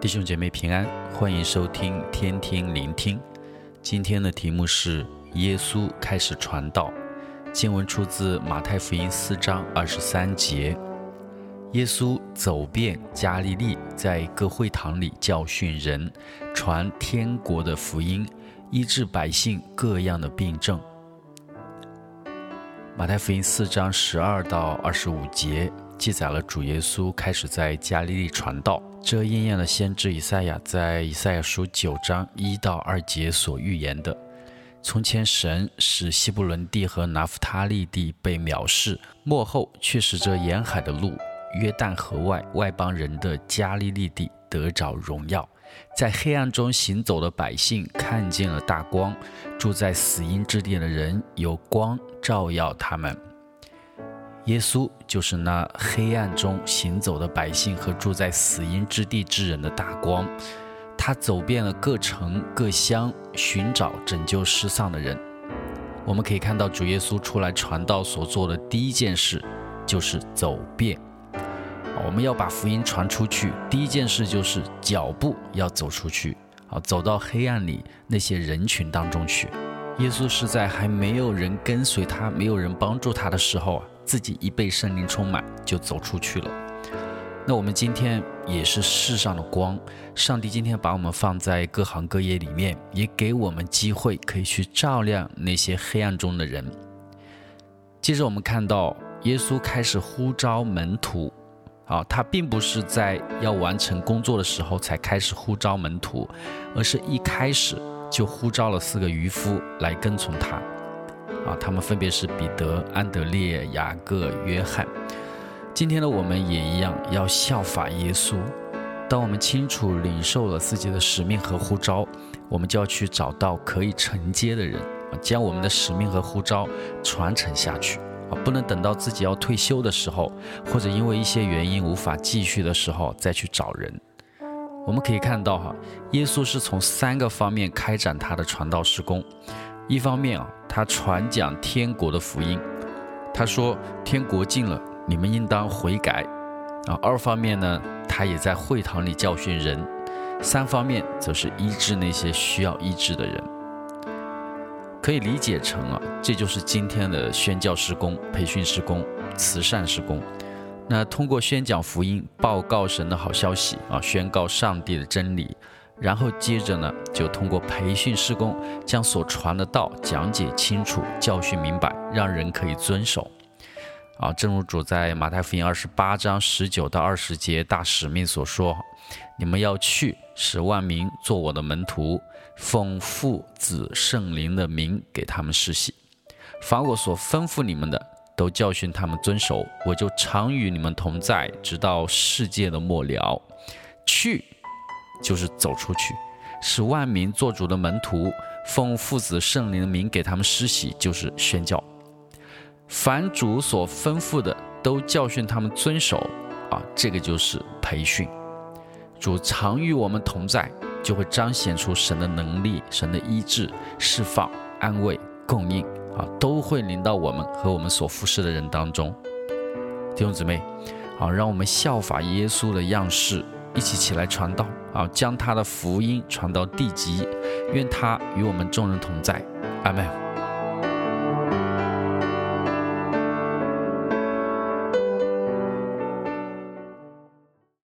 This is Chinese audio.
弟兄姐妹平安，欢迎收听天天聆听。今天的题目是耶稣开始传道。经文出自马太福音四章二十三节。耶稣走遍加利利，在各会堂里教训人，传天国的福音，医治百姓各样的病症。马太福音四章十二到二十五节记载了主耶稣开始在加利利传道，这应验了先知以赛亚在以赛亚书九章一到二节所预言的：从前神使西布伦地和拿弗他利地被藐视，末后却使这沿海的路。约旦河外外邦人的加利利地得着荣耀，在黑暗中行走的百姓看见了大光，住在死荫之地的人有光照耀他们。耶稣就是那黑暗中行走的百姓和住在死荫之地之人的大光，他走遍了各城各乡，寻找拯救失丧的人。我们可以看到主耶稣出来传道所做的第一件事，就是走遍。我们要把福音传出去，第一件事就是脚步要走出去，啊，走到黑暗里那些人群当中去。耶稣是在还没有人跟随他、没有人帮助他的时候啊，自己一被圣灵充满就走出去了。那我们今天也是世上的光，上帝今天把我们放在各行各业里面，也给我们机会可以去照亮那些黑暗中的人。接着我们看到耶稣开始呼召门徒。啊，他并不是在要完成工作的时候才开始呼召门徒，而是一开始就呼召了四个渔夫来跟从他。啊，他们分别是彼得、安德烈、雅各、约翰。今天的我们也一样，要效法耶稣。当我们清楚领受了自己的使命和呼召，我们就要去找到可以承接的人，将我们的使命和呼召传承下去。啊，不能等到自己要退休的时候，或者因为一些原因无法继续的时候再去找人。我们可以看到，哈，耶稣是从三个方面开展他的传道事工。一方面啊，他传讲天国的福音，他说天国近了，你们应当悔改。啊，二方面呢，他也在会堂里教训人。三方面则是医治那些需要医治的人。可以理解成啊，这就是今天的宣教事工、培训事工、慈善事工。那通过宣讲福音、报告神的好消息啊，宣告上帝的真理，然后接着呢，就通过培训施工，将所传的道讲解清楚、教训明白，让人可以遵守。啊，正如主在马太福音二十八章十九到二十节大使命所说：“你们要去，使万民做我的门徒。”奉父子圣灵的名给他们施洗，凡我所吩咐你们的，都教训他们遵守。我就常与你们同在，直到世界的末了。去，就是走出去，使万民做主的门徒。奉父子圣灵的名给他们施洗，就是宣教。凡主所吩咐的，都教训他们遵守。啊，这个就是培训。主常与我们同在。就会彰显出神的能力、神的医治、释放、安慰、供应啊，都会临到我们和我们所服侍的人当中。弟兄姊妹，啊，让我们效法耶稣的样式，一起起来传道啊，将他的福音传到地极。愿他与我们众人同在。阿门。